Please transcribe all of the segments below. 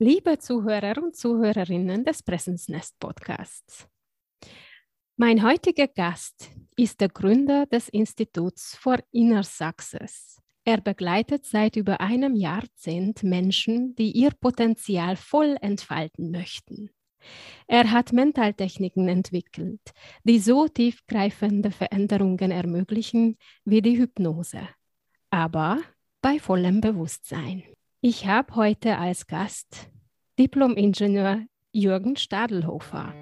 Liebe Zuhörer und Zuhörerinnen des Präsensnest Podcasts. Mein heutiger Gast ist der Gründer des Instituts for Inner Success. Er begleitet seit über einem Jahrzehnt Menschen, die ihr Potenzial voll entfalten möchten. Er hat Mentaltechniken entwickelt, die so tiefgreifende Veränderungen ermöglichen wie die Hypnose, aber bei vollem Bewusstsein. Ich habe heute als Gast Diplom-Ingenieur Jürgen Stadelhofer.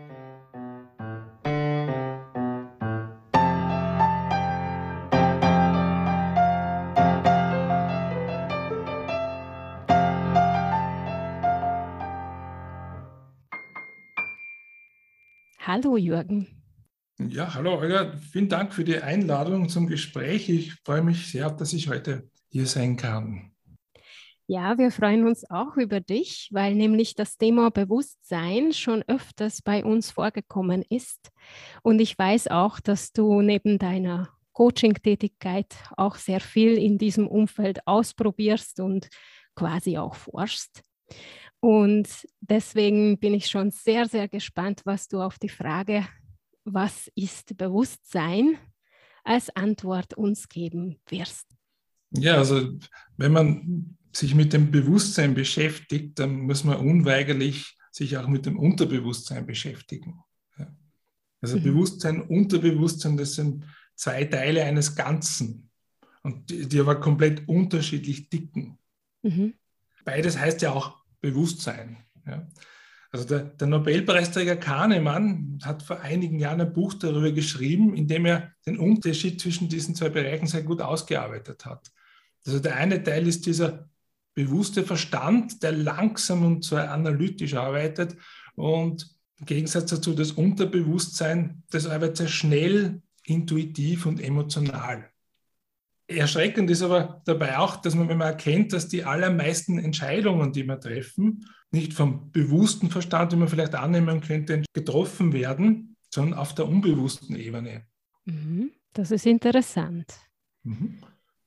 Hallo Jürgen. Ja, hallo Olga. Vielen Dank für die Einladung zum Gespräch. Ich freue mich sehr, dass ich heute hier sein kann. Ja, wir freuen uns auch über dich, weil nämlich das Thema Bewusstsein schon öfters bei uns vorgekommen ist. Und ich weiß auch, dass du neben deiner Coaching-Tätigkeit auch sehr viel in diesem Umfeld ausprobierst und quasi auch forschst. Und deswegen bin ich schon sehr, sehr gespannt, was du auf die Frage, was ist Bewusstsein, als Antwort uns geben wirst. Ja, also wenn man sich mit dem Bewusstsein beschäftigt, dann muss man unweigerlich sich auch mit dem Unterbewusstsein beschäftigen. Also mhm. Bewusstsein, Unterbewusstsein, das sind zwei Teile eines Ganzen und die, die aber komplett unterschiedlich dicken. Mhm. Beides heißt ja auch Bewusstsein. Ja. Also der, der, Nobelpreisträger Kahnemann hat vor einigen Jahren ein Buch darüber geschrieben, in dem er den Unterschied zwischen diesen zwei Bereichen sehr gut ausgearbeitet hat. Also der eine Teil ist dieser bewusste Verstand, der langsam und zwar analytisch arbeitet und im Gegensatz dazu das Unterbewusstsein, das arbeitet sehr schnell, intuitiv und emotional. Erschreckend ist aber dabei auch, dass man, wenn man erkennt, dass die allermeisten Entscheidungen, die wir treffen, nicht vom bewussten Verstand, wie man vielleicht annehmen könnte, getroffen werden, sondern auf der unbewussten Ebene. Mhm. Das ist interessant. Mhm.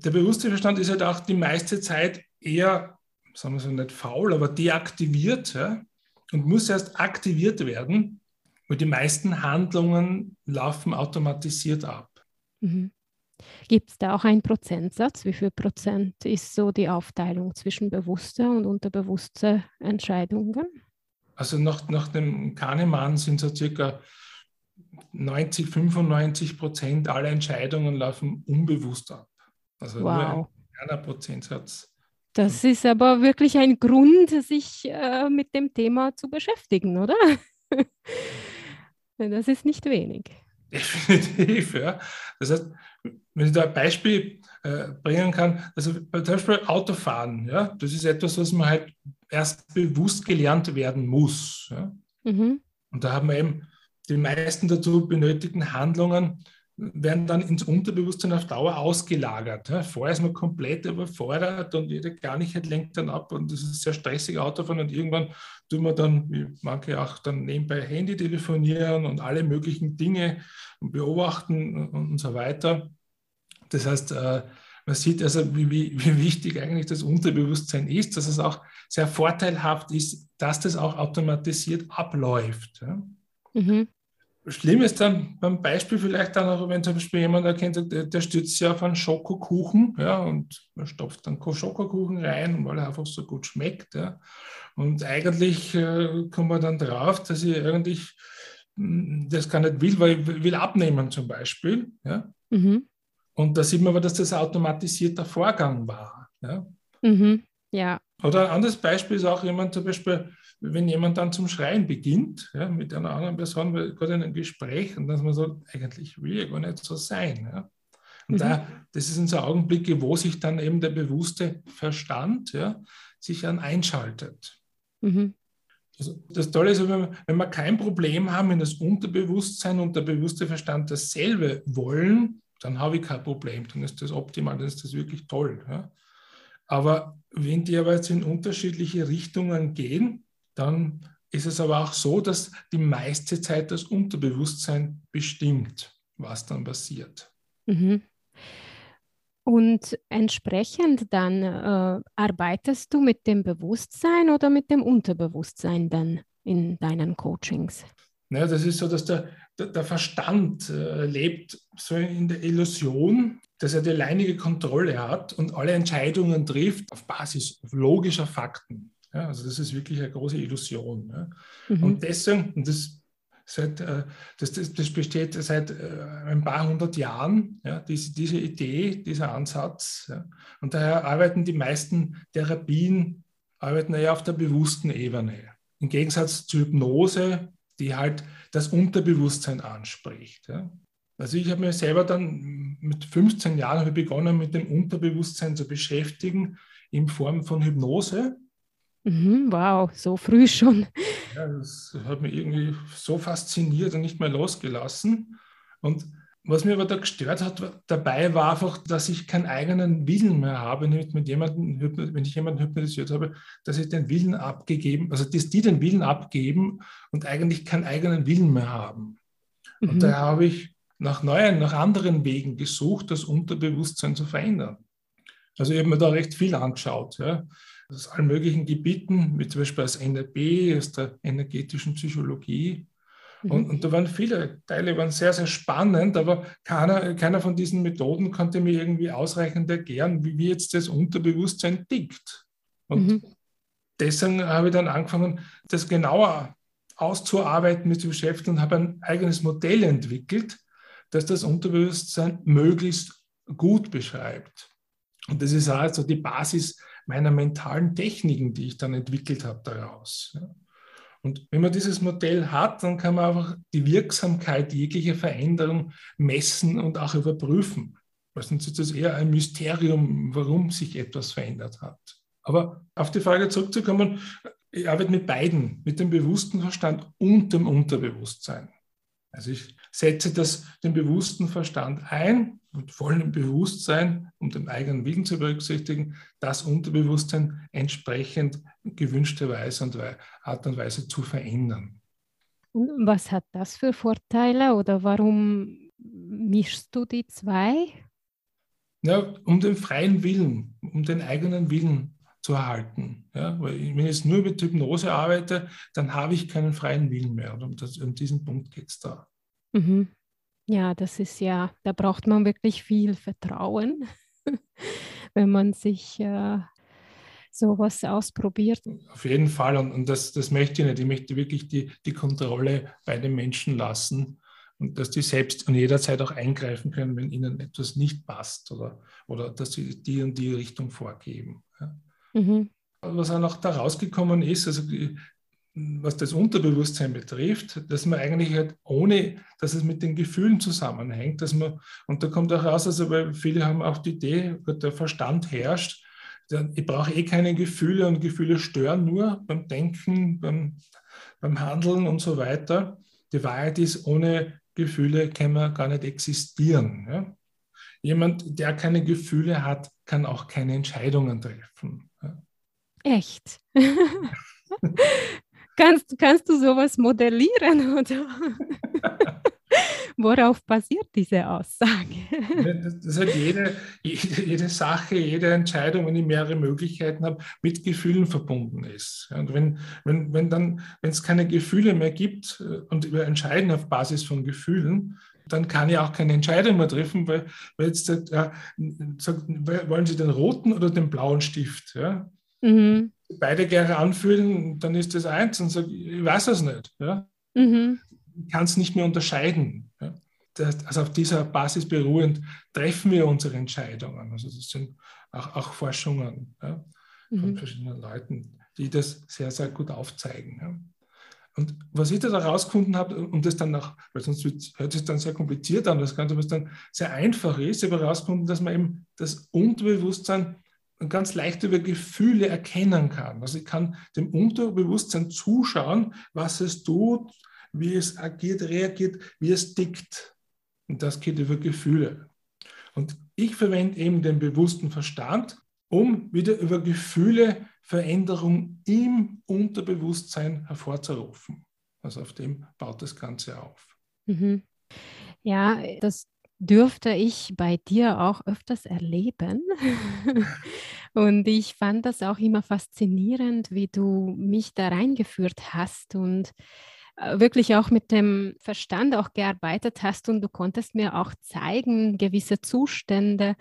Der bewusste Verstand ist halt auch die meiste Zeit eher, sagen wir so nicht faul, aber deaktiviert ja, und muss erst aktiviert werden, weil die meisten Handlungen laufen automatisiert ab. Mhm. Gibt es da auch einen Prozentsatz? Wie viel Prozent ist so die Aufteilung zwischen bewusster und unterbewusster Entscheidungen? Also nach, nach dem Kahnemann sind so circa 90, 95 Prozent aller Entscheidungen laufen unbewusst ab. Also wow. nur ein kleiner Prozentsatz. Das ist aber wirklich ein Grund, sich äh, mit dem Thema zu beschäftigen, oder? das ist nicht wenig. Definitiv, ja. Das heißt, wenn ich da ein Beispiel äh, bringen kann, also zum Beispiel Autofahren, ja, das ist etwas, was man halt erst bewusst gelernt werden muss. Ja. Mhm. Und da haben wir eben die meisten dazu benötigten Handlungen werden dann ins Unterbewusstsein auf Dauer ausgelagert. Vorher ist man komplett überfordert und gar nicht lenkt dann ab und das ist sehr stressig Autofahren und irgendwann tun wir dann, wie manche auch dann nebenbei Handy telefonieren und alle möglichen Dinge beobachten und so weiter. Das heißt, äh, man sieht also, wie, wie, wie, wichtig eigentlich das Unterbewusstsein ist, dass es auch sehr vorteilhaft ist, dass das auch automatisiert abläuft. Mhm. Schlimm ist dann beim Beispiel vielleicht dann auch, wenn zum Beispiel jemand erkennt, der, der stützt sich auf einen Schokokuchen ja, und man stopft dann Schokokuchen rein, weil er einfach so gut schmeckt. Ja. Und eigentlich äh, kommt man dann drauf, dass ich eigentlich hm, das gar nicht will, weil ich will abnehmen zum Beispiel. Ja. Mhm. Und da sieht man aber, dass das ein automatisierter Vorgang war. Ja. Mhm. ja. Oder ein anderes Beispiel ist auch jemand zum Beispiel, wenn jemand dann zum Schreien beginnt, ja, mit einer anderen Person, gerade in einem Gespräch, und dass man sagt, eigentlich will ich gar nicht so sein. Ja. Und mhm. da, das sind so Augenblicke, wo sich dann eben der bewusste Verstand ja, sich dann einschaltet. Mhm. Also das Tolle ist, wenn wir, wenn wir kein Problem haben, wenn das Unterbewusstsein und der bewusste Verstand dasselbe wollen, dann habe ich kein Problem, dann ist das optimal, dann ist das wirklich toll. Ja. Aber wenn die aber jetzt in unterschiedliche Richtungen gehen, dann ist es aber auch so, dass die meiste Zeit das Unterbewusstsein bestimmt, was dann passiert. Mhm. Und entsprechend dann äh, arbeitest du mit dem Bewusstsein oder mit dem Unterbewusstsein dann in deinen Coachings? Ja, das ist so, dass der, der, der Verstand äh, lebt so in der Illusion, dass er die alleinige Kontrolle hat und alle Entscheidungen trifft auf Basis logischer Fakten. Ja, also das ist wirklich eine große Illusion. Ja. Mhm. Und deswegen, und das, seit, äh, das, das, das, besteht seit äh, ein paar hundert Jahren, ja, diese, diese Idee, dieser Ansatz. Ja. Und daher arbeiten die meisten Therapien arbeiten ja auf der bewussten Ebene. Im Gegensatz zur Hypnose, die halt das Unterbewusstsein anspricht. Ja. Also ich habe mir selber dann mit 15 Jahren begonnen, mit dem Unterbewusstsein zu beschäftigen in Form von Hypnose. Mhm, wow, so früh schon. Ja, das hat mich irgendwie so fasziniert und nicht mehr losgelassen. Und was mir aber da gestört hat dabei, war einfach, dass ich keinen eigenen Willen mehr habe, mit, mit jemandem, wenn ich jemanden hypnotisiert habe, dass ich den Willen abgegeben, also dass die den Willen abgeben und eigentlich keinen eigenen Willen mehr haben. Mhm. Und da habe ich nach neuen, nach anderen Wegen gesucht, das Unterbewusstsein zu verändern. Also ich habe mir da recht viel angeschaut. Ja aus allen möglichen Gebieten, wie zum Beispiel aus NLP, aus der energetischen Psychologie. Mhm. Und, und, da waren viele Teile waren sehr, sehr spannend, aber keiner, keiner von diesen Methoden konnte mir irgendwie ausreichend erklären, wie, wie jetzt das Unterbewusstsein tickt. Und mhm. deswegen habe ich dann angefangen, das genauer auszuarbeiten, mit zu beschäftigen und habe ein eigenes Modell entwickelt, das das Unterbewusstsein möglichst gut beschreibt. Und das ist also die Basis meiner mentalen Techniken, die ich dann entwickelt habe daraus. Und wenn man dieses Modell hat, dann kann man einfach die Wirksamkeit jeglicher Veränderung messen und auch überprüfen. Weil sonst ist es eher ein Mysterium, warum sich etwas verändert hat. Aber auf die Frage zurückzukommen, ich arbeite mit beiden, mit dem bewussten Verstand und dem Unterbewusstsein. Also ich setze das, den bewussten Verstand ein mit vollem Bewusstsein, um den eigenen Willen zu berücksichtigen, das Unterbewusstsein entsprechend gewünschte Weise und Art und Weise zu verändern. Was hat das für Vorteile oder warum mischst du die zwei? Ja, um den freien Willen, um den eigenen Willen zu erhalten. Ja, weil wenn ich jetzt nur mit Hypnose arbeite, dann habe ich keinen freien Willen mehr. Und um, das, um diesen Punkt geht es da. Mhm. Ja, das ist ja, da braucht man wirklich viel Vertrauen, wenn man sich äh, sowas ausprobiert. Auf jeden Fall. Und, und das, das möchte ich nicht. Ich möchte wirklich die, die Kontrolle bei den Menschen lassen und dass die selbst und jederzeit auch eingreifen können, wenn ihnen etwas nicht passt oder, oder dass sie die und die Richtung vorgeben. Ja. Mhm. Was auch noch da rausgekommen ist, also was das Unterbewusstsein betrifft, dass man eigentlich halt ohne, dass es mit den Gefühlen zusammenhängt, dass man, und da kommt auch raus, also weil viele haben auch die Idee, der Verstand herrscht, ich brauche eh keine Gefühle und Gefühle stören nur beim Denken, beim, beim Handeln und so weiter. Die Wahrheit ist, ohne Gefühle kann man gar nicht existieren. Ja? Jemand, der keine Gefühle hat, kann auch keine Entscheidungen treffen. Echt? Kannst, kannst du sowas modellieren oder worauf basiert diese Aussage? Das hat jede, jede, jede, Sache, jede Entscheidung, wenn ich mehrere Möglichkeiten habe, mit Gefühlen verbunden ist. Und wenn, wenn, wenn dann, wenn es keine Gefühle mehr gibt äh, und wir entscheiden auf Basis von Gefühlen, dann kann ich auch keine Entscheidung mehr treffen, weil, weil jetzt ja, sagt, wollen Sie den roten oder den blauen Stift? Ja? Mhm beide gerne anfühlen, dann ist das eins und sage, ich weiß es nicht. Ja? Mhm. Ich kann es nicht mehr unterscheiden. Ja? Das, also auf dieser Basis beruhend treffen wir unsere Entscheidungen. Also das sind auch, auch Forschungen ja? von mhm. verschiedenen Leuten, die das sehr, sehr gut aufzeigen. Ja? Und was ich da herausgefunden habe, und das dann auch, weil sonst hört sich dann sehr kompliziert an, das Ganze, was dann sehr einfach ist, ich habe herausgefunden, dass man eben das Unterbewusstsein ganz leicht über Gefühle erkennen kann. Also ich kann dem Unterbewusstsein zuschauen, was es tut, wie es agiert, reagiert, wie es tickt. Und das geht über Gefühle. Und ich verwende eben den bewussten Verstand, um wieder über Gefühle Veränderung im Unterbewusstsein hervorzurufen. Also auf dem baut das Ganze auf. Mhm. Ja, das dürfte ich bei dir auch öfters erleben. und ich fand das auch immer faszinierend, wie du mich da reingeführt hast und wirklich auch mit dem Verstand auch gearbeitet hast und du konntest mir auch zeigen, gewisse Zustände,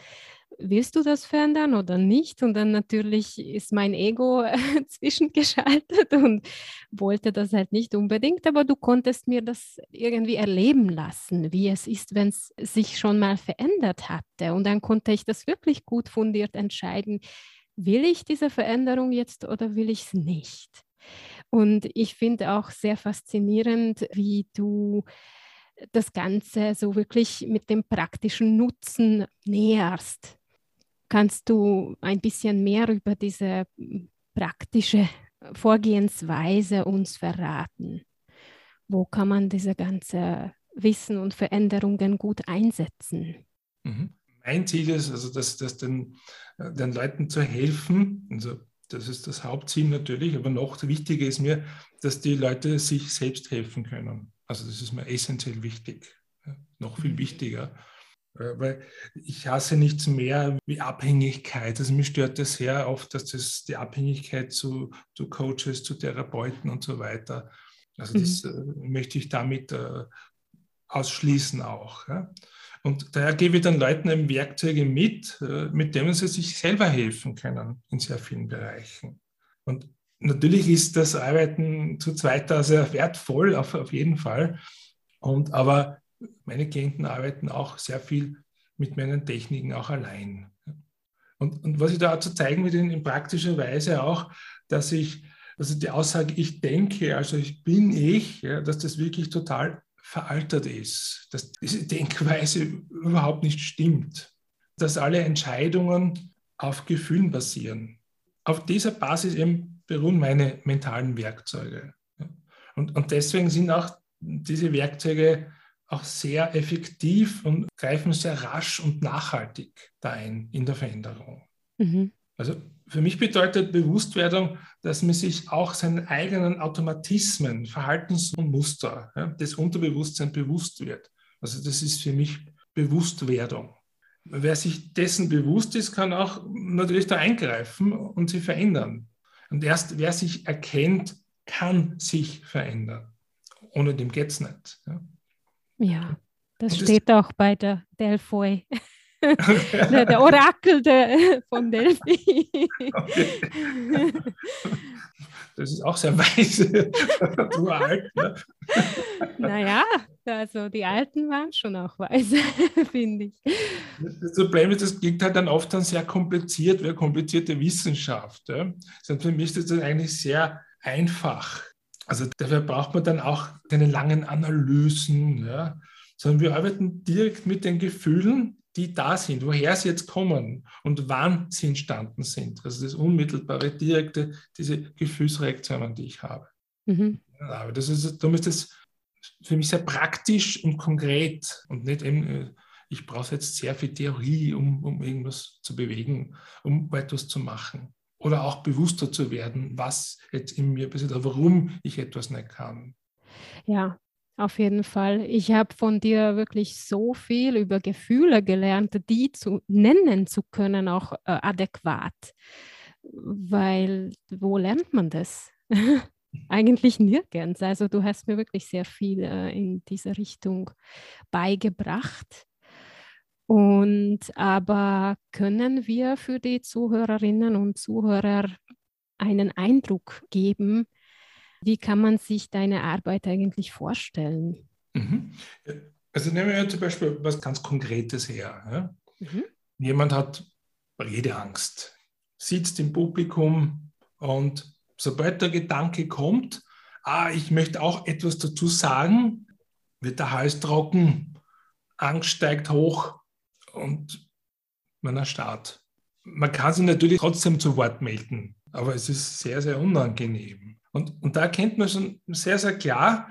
willst du das verändern oder nicht? Und dann natürlich ist mein Ego zwischengeschaltet und wollte das halt nicht unbedingt, aber du konntest mir das irgendwie erleben lassen, wie es ist, wenn es sich schon mal verändert hatte. Und dann konnte ich das wirklich gut fundiert entscheiden, will ich diese Veränderung jetzt oder will ich es nicht? Und ich finde auch sehr faszinierend, wie du das Ganze so wirklich mit dem praktischen Nutzen näherst. Kannst du ein bisschen mehr über diese praktische Vorgehensweise uns verraten? Wo kann man diese ganze Wissen und Veränderungen gut einsetzen? Mhm. Mein Ziel ist also, dass, dass den, äh, den Leuten zu helfen. Also das ist das Hauptziel natürlich, aber noch wichtiger ist mir, dass die Leute sich selbst helfen können. Also das ist mir essentiell wichtig, ja, noch viel mhm. wichtiger. Äh, weil ich hasse nichts mehr wie Abhängigkeit. Also mich stört das sehr oft, dass das die Abhängigkeit zu, zu Coaches, zu Therapeuten und so weiter. Also das mhm. äh, möchte ich damit äh, ausschließen auch. Ja? Und daher gebe ich dann Leuten eben Werkzeuge mit, äh, mit denen sie sich selber helfen können in sehr vielen Bereichen. Und natürlich ist das Arbeiten zu zweit da sehr wertvoll, auf, auf jeden Fall. Und, aber meine Klienten arbeiten auch sehr viel mit meinen Techniken auch allein. Und, und was ich da zu zeigen will in, praktischer Weise auch, dass ich, also die Aussage, ich denke, also ich bin ich, ja, dass das wirklich total veraltet ist, dass diese Denkweise überhaupt nicht stimmt, dass alle Entscheidungen auf Gefühlen basieren. Auf dieser Basis eben beruhen meine mentalen Werkzeuge. Und, und deswegen sind auch diese Werkzeuge auch sehr effektiv und greifen sehr rasch und nachhaltig da ein in der Veränderung. Mhm. Also für mich bedeutet Bewusstwerdung, dass man sich auch seinen eigenen Automatismen, Verhaltens- und Muster ja, des Unterbewusstseins bewusst wird. Also das ist für mich Bewusstwerdung. Wer sich dessen bewusst ist, kann auch natürlich da eingreifen und sie verändern. Und erst wer sich erkennt, kann sich verändern. Ohne dem geht es nicht. Ja. Ja, das, das steht auch bei der Delphi. Der, der, Orakel der, von Delphi. Okay. Das ist auch sehr weise, uralt. Ne? Naja, also die Alten waren schon auch weise, finde ich. Das Problem ist, das klingt halt dann oft dann sehr kompliziert, wie komplizierte Wissenschaft. Ja? Für mich ist das eigentlich sehr einfach. Also dafür braucht man dann auch keine langen Analysen, ja, sondern wir arbeiten direkt mit den Gefühlen, die da sind, woher sie jetzt kommen und wann sie entstanden sind. Also das unmittelbare, direkte, diese Gefühlsreaktionen, die ich habe. Mhm. Aber das ist, darum ist das für mich sehr praktisch und konkret und nicht eben, äh, ich brauche jetzt sehr viel Theorie, um, um irgendwas zu bewegen, um etwas zu machen oder auch bewusster zu werden, was jetzt in mir passiert, oder warum ich etwas nicht kann. Ja, auf jeden Fall. Ich habe von dir wirklich so viel über Gefühle gelernt, die zu nennen zu können, auch äh, adäquat. Weil wo lernt man das? Eigentlich nirgends. Also du hast mir wirklich sehr viel äh, in diese Richtung beigebracht. Und aber können wir für die Zuhörerinnen und Zuhörer einen Eindruck geben, wie kann man sich deine Arbeit eigentlich vorstellen? Mhm. Also nehmen wir zum Beispiel was ganz Konkretes her. Ja? Mhm. Jemand hat Redeangst, sitzt im Publikum und sobald der Gedanke kommt, ah, ich möchte auch etwas dazu sagen, wird der Hals trocken, Angst steigt hoch, und man erstarrt. Man kann sich natürlich trotzdem zu Wort melden, aber es ist sehr, sehr unangenehm. Und, und da erkennt man schon sehr, sehr klar,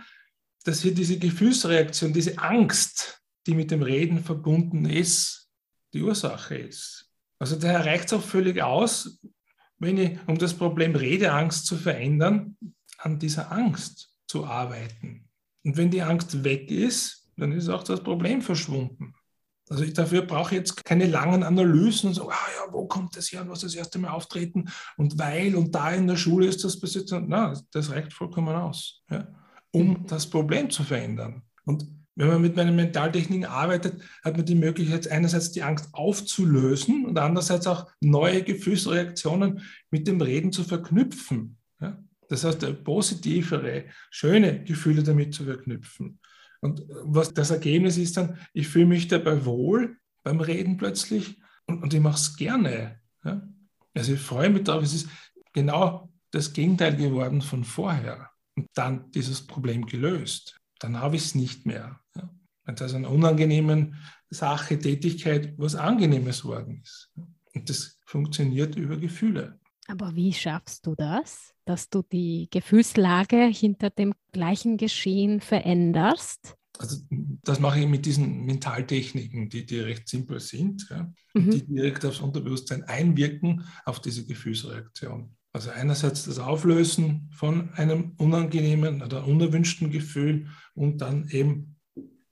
dass hier diese Gefühlsreaktion, diese Angst, die mit dem Reden verbunden ist, die Ursache ist. Also daher reicht es auch völlig aus, wenn ich, um das Problem Redeangst zu verändern, an dieser Angst zu arbeiten. Und wenn die Angst weg ist, dann ist auch das Problem verschwunden. Also ich, dafür brauche jetzt keine langen Analysen und so, ah ja, wo kommt das her und was das erste Mal auftreten und weil und da in der Schule ist das passiert. Na, das reicht vollkommen aus, ja, um das Problem zu verändern. Und wenn man mit meinen Mentaltechniken arbeitet, hat man die Möglichkeit, einerseits die Angst aufzulösen und andererseits auch neue Gefühlsreaktionen mit dem Reden zu verknüpfen. Ja? Das heißt, positivere, schöne Gefühle damit zu verknüpfen. Und was das Ergebnis ist dann, ich fühle mich dabei wohl beim Reden plötzlich und, und ich mache es gerne. Ja? Also ich freue mich darauf, es ist genau das Gegenteil geworden von vorher. Und dann dieses Problem gelöst dann habe ich es nicht mehr. Ja. Wenn aus einer unangenehmen Sache, Tätigkeit was Angenehmes worden ist. Und das funktioniert über Gefühle. Aber wie schaffst du das, dass du die Gefühlslage hinter dem gleichen Geschehen veränderst? Also das mache ich mit diesen Mentaltechniken, die, die recht simpel sind, ja, mhm. die direkt aufs Unterbewusstsein einwirken, auf diese Gefühlsreaktion. Also einerseits das Auflösen von einem unangenehmen oder unerwünschten Gefühl und dann eben,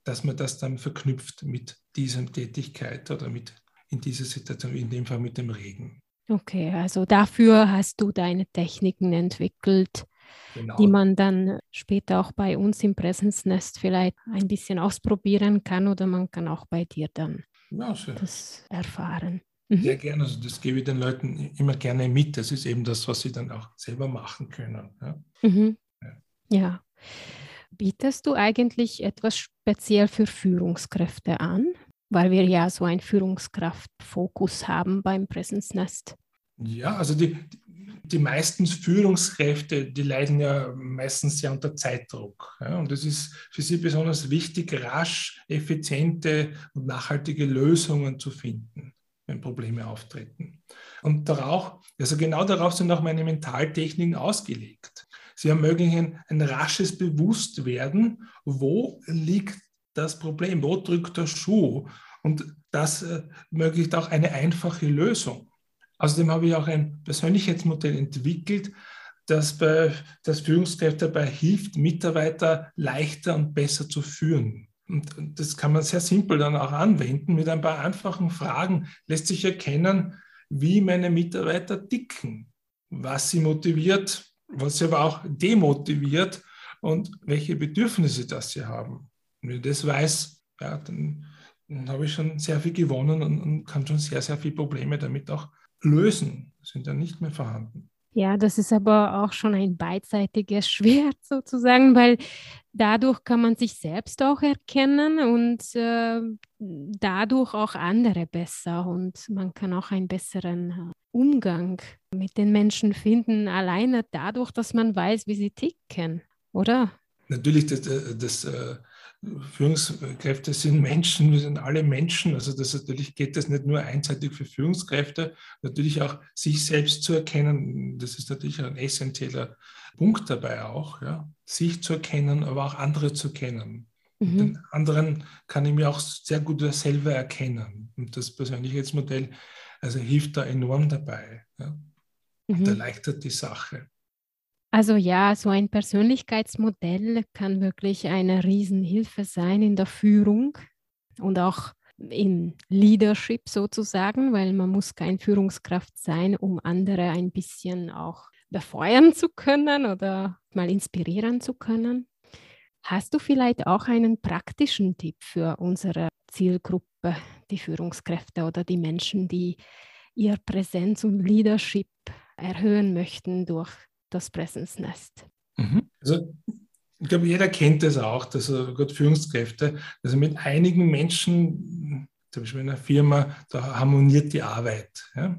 dass man das dann verknüpft mit dieser Tätigkeit oder mit in dieser Situation, in dem Fall mit dem Regen. Okay, also dafür hast du deine Techniken entwickelt, genau. die man dann später auch bei uns im Präsensnest vielleicht ein bisschen ausprobieren kann oder man kann auch bei dir dann ja, das erfahren. Mhm. Sehr gerne. Also das gebe ich den Leuten immer gerne mit. Das ist eben das, was sie dann auch selber machen können. Ja. Mhm. ja. ja. Bietest du eigentlich etwas speziell für Führungskräfte an? Weil wir ja so einen Führungskraftfokus haben beim Presence Nest. Ja, also die, die meisten Führungskräfte, die leiden ja meistens sehr unter Zeitdruck. Ja, und es ist für sie besonders wichtig, rasch, effiziente und nachhaltige Lösungen zu finden wenn Probleme auftreten. Und darauf, also genau darauf sind auch meine Mentaltechniken ausgelegt. Sie ermöglichen ein rasches Bewusstwerden, wo liegt das Problem, wo drückt der Schuh. Und das äh, ermöglicht auch eine einfache Lösung. Außerdem habe ich auch ein Persönlichkeitsmodell entwickelt, das, bei, das Führungskräfte dabei hilft, Mitarbeiter leichter und besser zu führen. Und das kann man sehr simpel dann auch anwenden. Mit ein paar einfachen Fragen lässt sich erkennen, wie meine Mitarbeiter ticken, was sie motiviert, was sie aber auch demotiviert und welche Bedürfnisse das sie haben. Wenn ich das weiß, ja, dann, dann habe ich schon sehr viel gewonnen und, und kann schon sehr, sehr viele Probleme damit auch lösen. Sind dann nicht mehr vorhanden. Ja, das ist aber auch schon ein beidseitiges Schwert sozusagen, weil dadurch kann man sich selbst auch erkennen und äh, dadurch auch andere besser und man kann auch einen besseren äh, Umgang mit den Menschen finden, alleine dadurch, dass man weiß, wie sie ticken, oder? Natürlich, das, äh, das, das äh, Führungskräfte sind Menschen, wir sind alle Menschen. Also das natürlich geht das nicht nur einseitig für Führungskräfte, natürlich auch sich selbst zu erkennen. Das ist natürlich ein essentieller Punkt dabei auch, ja. sich zu erkennen, aber auch andere zu kennen. Mhm. Den anderen kann ich mir auch sehr gut selber erkennen. Und das Persönlichkeitsmodell also hilft da enorm dabei. Ja. Mhm. Und erleichtert die Sache. Also ja, so ein Persönlichkeitsmodell kann wirklich eine Riesenhilfe sein in der Führung und auch in Leadership sozusagen, weil man muss kein Führungskraft sein, um andere ein bisschen auch befeuern zu können oder mal inspirieren zu können. Hast du vielleicht auch einen praktischen Tipp für unsere Zielgruppe, die Führungskräfte oder die Menschen, die ihr Präsenz und Leadership erhöhen möchten durch das Präsensnest. Mhm. Also ich glaube, jeder kennt das auch, dass Gott Führungskräfte, also mit einigen Menschen, zum Beispiel in einer Firma, da harmoniert die Arbeit. Ja?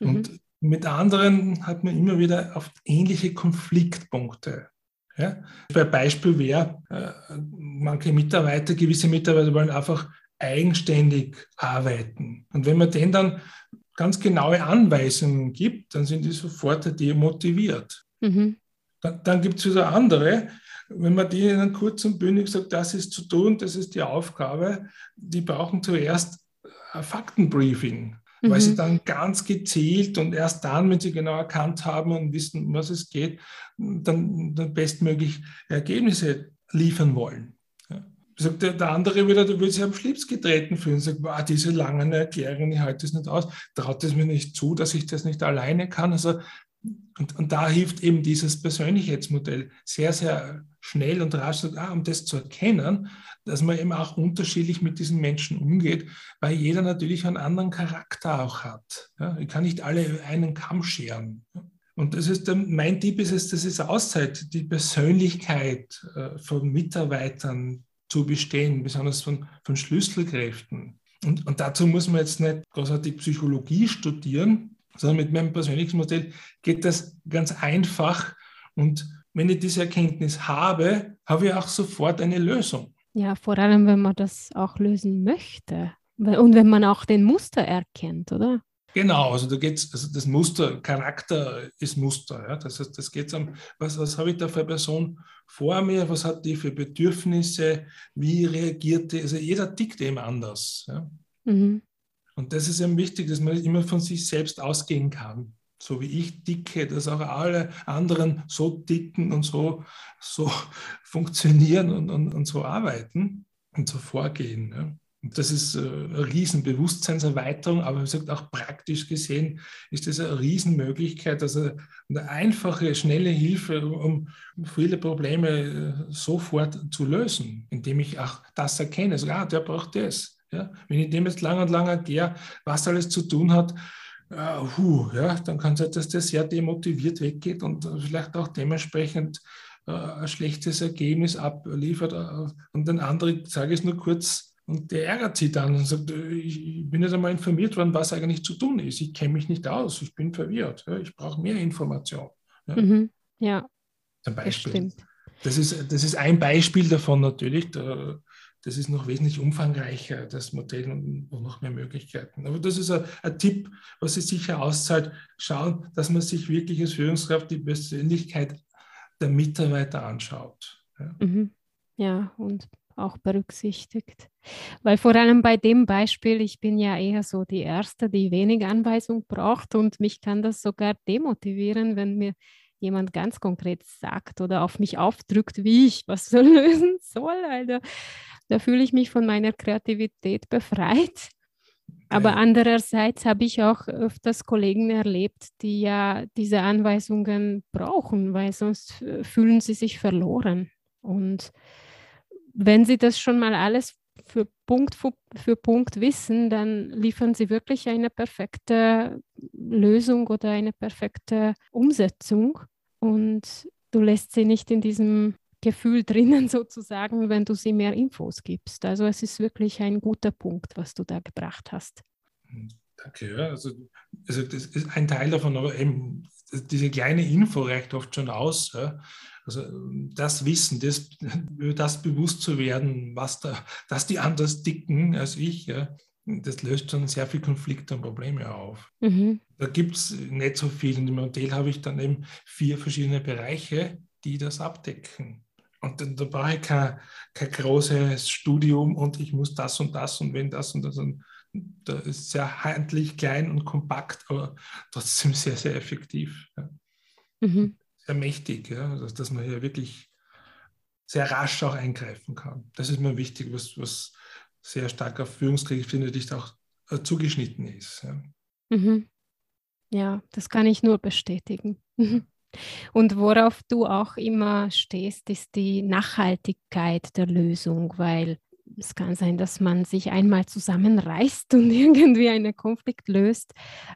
Und mhm. mit anderen hat man immer wieder auf ähnliche Konfliktpunkte. Ja? Ein Beispiel wäre, äh, manche Mitarbeiter, gewisse Mitarbeiter wollen einfach eigenständig arbeiten. Und wenn man denen dann ganz genaue Anweisungen gibt, dann sind die sofort demotiviert. Mhm. Dann, dann gibt es wieder andere, wenn man die in kurz und bündig sagt, das ist zu tun, das ist die Aufgabe, die brauchen zuerst ein Faktenbriefing, mhm. weil sie mhm. dann ganz gezielt und erst dann, wenn sie genau erkannt haben und wissen, was es geht, dann, dann bestmöglich Ergebnisse liefern wollen. Ja. sagt der, der andere wieder, der würde sich am Schlips getreten fühlen. Sagt, boah, diese langen Erklärungen, ich halte das nicht aus, traut es mir nicht zu, dass ich das nicht alleine kann. Also, und, und da hilft eben dieses Persönlichkeitsmodell sehr, sehr schnell und rasch, ah, um das zu erkennen, dass man eben auch unterschiedlich mit diesen Menschen umgeht, weil jeder natürlich einen anderen Charakter auch hat. Ja, ich kann nicht alle einen Kamm scheren. Und das ist mein Tipp ist es, das ist Auszeit, die Persönlichkeit äh, von Mitarbeitern zu bestehen, besonders von, von Schlüsselkräften. Und, und dazu muss man jetzt nicht großartig Psychologie studieren, sondern mit meinem Persönlichkeitsmodell geht das ganz einfach. Und wenn ich diese Erkenntnis habe, habe ich auch sofort eine Lösung. Ja, vor allem, wenn man das auch lösen möchte. Und wenn man auch den Muster erkennt, oder? Genau, also da geht es, also das Muster, Charakter ist Muster. Ja? Das heißt, das geht um, was, was habe ich da für eine Person vor mir, was hat die für Bedürfnisse, wie reagiert die, also jeder tickt eben anders. Ja? Mhm. Und das ist eben wichtig, dass man immer von sich selbst ausgehen kann. So wie ich ticke, dass auch alle anderen so ticken und so, so funktionieren und, und, und so arbeiten und so vorgehen. Ja? Das ist äh, eine Riesenbewusstseinserweiterung, aber wie gesagt, auch praktisch gesehen ist das eine Riesenmöglichkeit, also eine einfache, schnelle Hilfe, um viele Probleme äh, sofort zu lösen, indem ich auch das erkenne. Also, ah, der braucht das. Ja? Wenn ich dem jetzt lang und lang erkläre, was alles zu tun hat, äh, hu, ja, dann kann es sein, dass der sehr demotiviert weggeht und vielleicht auch dementsprechend äh, ein schlechtes Ergebnis abliefert. Und den anderen sage ich es nur kurz, und der ärgert sie dann und sagt, äh, ich bin nicht einmal informiert worden, was eigentlich zu tun ist. Ich kenne mich nicht aus, ich bin verwirrt. Ich brauche mehr Information. Mhm. ja. Zum Beispiel. Das, das, ist, das ist ein Beispiel davon natürlich. Das ist noch wesentlich umfangreicher, das Modell und noch mehr Möglichkeiten. Aber das ist ein, ein Tipp, was sich sicher auszahlt. Schauen, dass man sich wirklich als Führungskraft die Persönlichkeit der Mitarbeiter anschaut. Ja, mhm. ja und auch berücksichtigt. Weil vor allem bei dem Beispiel, ich bin ja eher so die Erste, die wenig Anweisung braucht und mich kann das sogar demotivieren, wenn mir jemand ganz konkret sagt oder auf mich aufdrückt, wie ich was so lösen soll. Also, da fühle ich mich von meiner Kreativität befreit. Aber andererseits habe ich auch öfters Kollegen erlebt, die ja diese Anweisungen brauchen, weil sonst fühlen sie sich verloren. Und wenn Sie das schon mal alles für Punkt für, für, Punkt wissen, dann liefern Sie wirklich eine perfekte Lösung oder eine perfekte Umsetzung. Und du lässt sie nicht in diesem Gefühl drinnen sozusagen, wenn du sie mehr Infos gibst. Also es ist wirklich ein guter Punkt, was du da gebracht hast. Danke, ja. Also, also das ist ein Teil davon, aber eben diese kleine Info reicht oft schon aus. Ja. Also das Wissen, das, das bewusst zu werden, was da, dass die anders dicken als ich, ja, das löst schon sehr viel Konflikte und Probleme auf. Mhm. Da gibt es nicht so viel. In dem Modell habe ich dann eben vier verschiedene Bereiche, die das abdecken. Und dann, da brauche ich kein, kein großes Studium und ich muss das und das und wenn das und das. Und da ist sehr handlich, klein und kompakt, aber trotzdem sehr, sehr effektiv. Ja. Mhm sehr mächtig, ja? also, dass man hier wirklich sehr rasch auch eingreifen kann. Das ist mir wichtig, was, was sehr stark auf Führungskräfte, finde ich, auch äh, zugeschnitten ist. Ja. Mhm. ja, das kann ich nur bestätigen. Und worauf du auch immer stehst, ist die Nachhaltigkeit der Lösung, weil es kann sein, dass man sich einmal zusammenreißt und irgendwie einen Konflikt löst.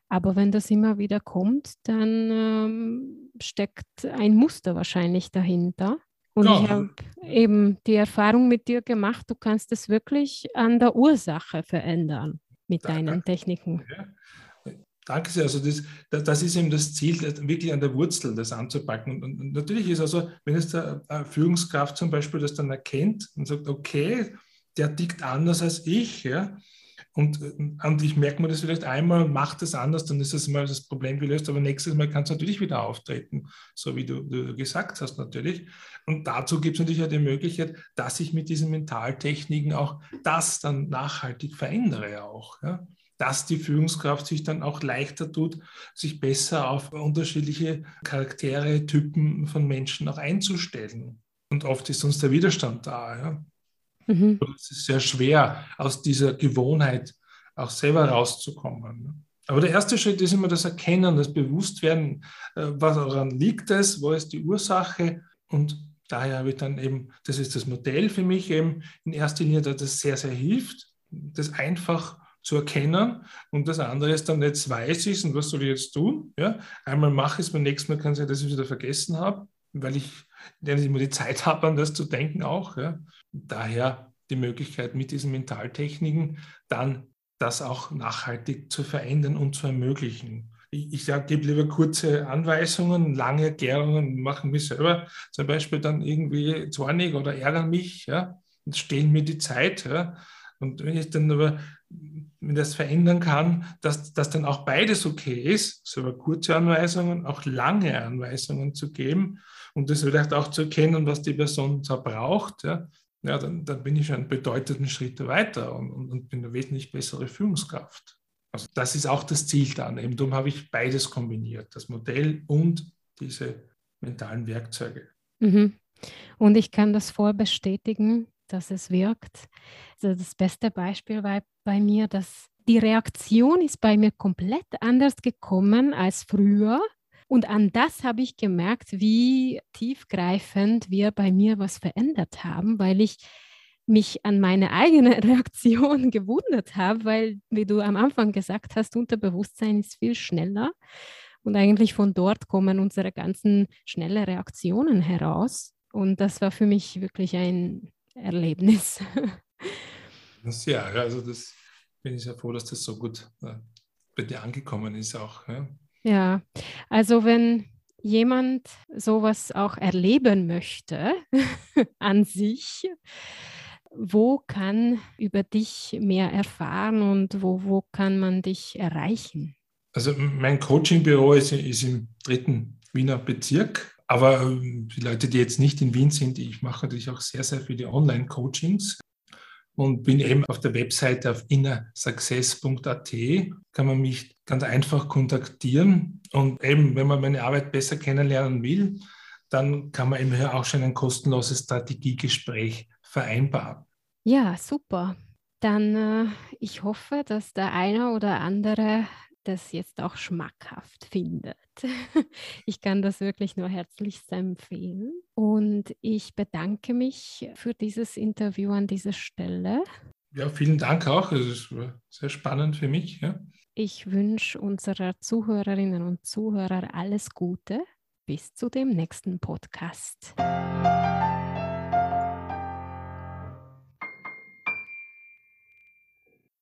Aber wenn das immer wieder kommt, dann ähm, steckt ein Muster wahrscheinlich dahinter. Und ja. ich habe eben die Erfahrung mit dir gemacht, du kannst es wirklich an der Ursache verändern mit Danke. deinen Techniken. Ja. Danke sehr. Also das, das ist eben das Ziel, wirklich an der Wurzel das anzupacken. Und, natürlich ist also, wenn es der Führungskraft zum Beispiel das dann erkennt und sagt, okay, der tickt anders als ich, ja. Und, und ich merke mir das vielleicht einmal und mache das anders, dann ist das mal das Problem gelöst, aber nächstes Mal kann es natürlich wieder auftreten, so wie du, du gesagt hast natürlich. Und dazu gibt es natürlich auch die Möglichkeit, dass ich mit diesen Mentaltechniken auch das dann nachhaltig verändere auch. Ja? dass die Führungskraft sich dann auch leichter tut, sich besser auf unterschiedliche Charaktere, Typen von Menschen auch einzustellen. Und oft ist uns der Widerstand da. Ja? Mhm. Es ist sehr schwer, aus dieser Gewohnheit auch selber rauszukommen. Aber der erste Schritt ist immer das Erkennen, das Bewusstwerden, äh, woran liegt es, wo ist die Ursache und daher habe ich dann eben, das ist das Modell für mich eben in erster Linie, dass das sehr, sehr hilft, das einfach zu erkennen und das andere ist dann, jetzt weiß ich es und was soll ich jetzt tun? Ja? Einmal mache ich es, beim nächsten Mal kann es sein, dass ich es wieder vergessen habe, weil ich nicht immer die Zeit habe, an das zu denken auch. Ja? Daher die Möglichkeit mit diesen Mentaltechniken dann das auch nachhaltig zu verändern und zu ermöglichen. Ich, ich sage, gebe lieber kurze Anweisungen, lange Erklärungen, machen mich selber zum Beispiel dann irgendwie zornig oder ärgern mich ja, und stehlen mir die Zeit. Ja. Und wenn ich dann aber wenn das verändern kann, dass, dass dann auch beides okay ist, so über kurze Anweisungen, auch lange Anweisungen zu geben und das vielleicht auch zu erkennen, was die Person da braucht, ja, ja, dann, dann bin ich schon einen bedeutenden Schritt weiter und, und, und bin eine wesentlich bessere Führungskraft. Also das ist auch das Ziel dann. Eben darum habe ich beides kombiniert, das Modell und diese mentalen Werkzeuge. Mhm. Und ich kann das voll bestätigen, dass es wirkt. Also das beste Beispiel war bei mir, dass die Reaktion ist bei mir komplett anders gekommen als früher. Und an das habe ich gemerkt, wie tiefgreifend wir bei mir was verändert haben, weil ich mich an meine eigene Reaktion gewundert habe, weil, wie du am Anfang gesagt hast, Unterbewusstsein ist viel schneller. Und eigentlich von dort kommen unsere ganzen schnellen Reaktionen heraus. Und das war für mich wirklich ein Erlebnis. Ja, also das bin ich sehr froh, dass das so gut äh, bei dir angekommen ist auch. Ja. Ja, also wenn jemand sowas auch erleben möchte an sich, wo kann über dich mehr erfahren und wo, wo kann man dich erreichen? Also mein Coachingbüro ist, ist im dritten Wiener Bezirk, aber ähm, die Leute, die jetzt nicht in Wien sind, ich mache natürlich auch sehr, sehr viele Online-Coachings und bin eben auf der Webseite auf innersuccess.at, kann man mich ganz einfach kontaktieren. Und eben, wenn man meine Arbeit besser kennenlernen will, dann kann man eben hier auch schon ein kostenloses Strategiegespräch vereinbaren. Ja, super. Dann äh, ich hoffe, dass der eine oder andere das jetzt auch schmackhaft findet. Ich kann das wirklich nur herzlichst empfehlen. Und ich bedanke mich für dieses Interview an dieser Stelle. Ja, vielen Dank auch. Es war sehr spannend für mich. Ja. Ich wünsche unserer Zuhörerinnen und Zuhörer alles Gute. Bis zu dem nächsten Podcast.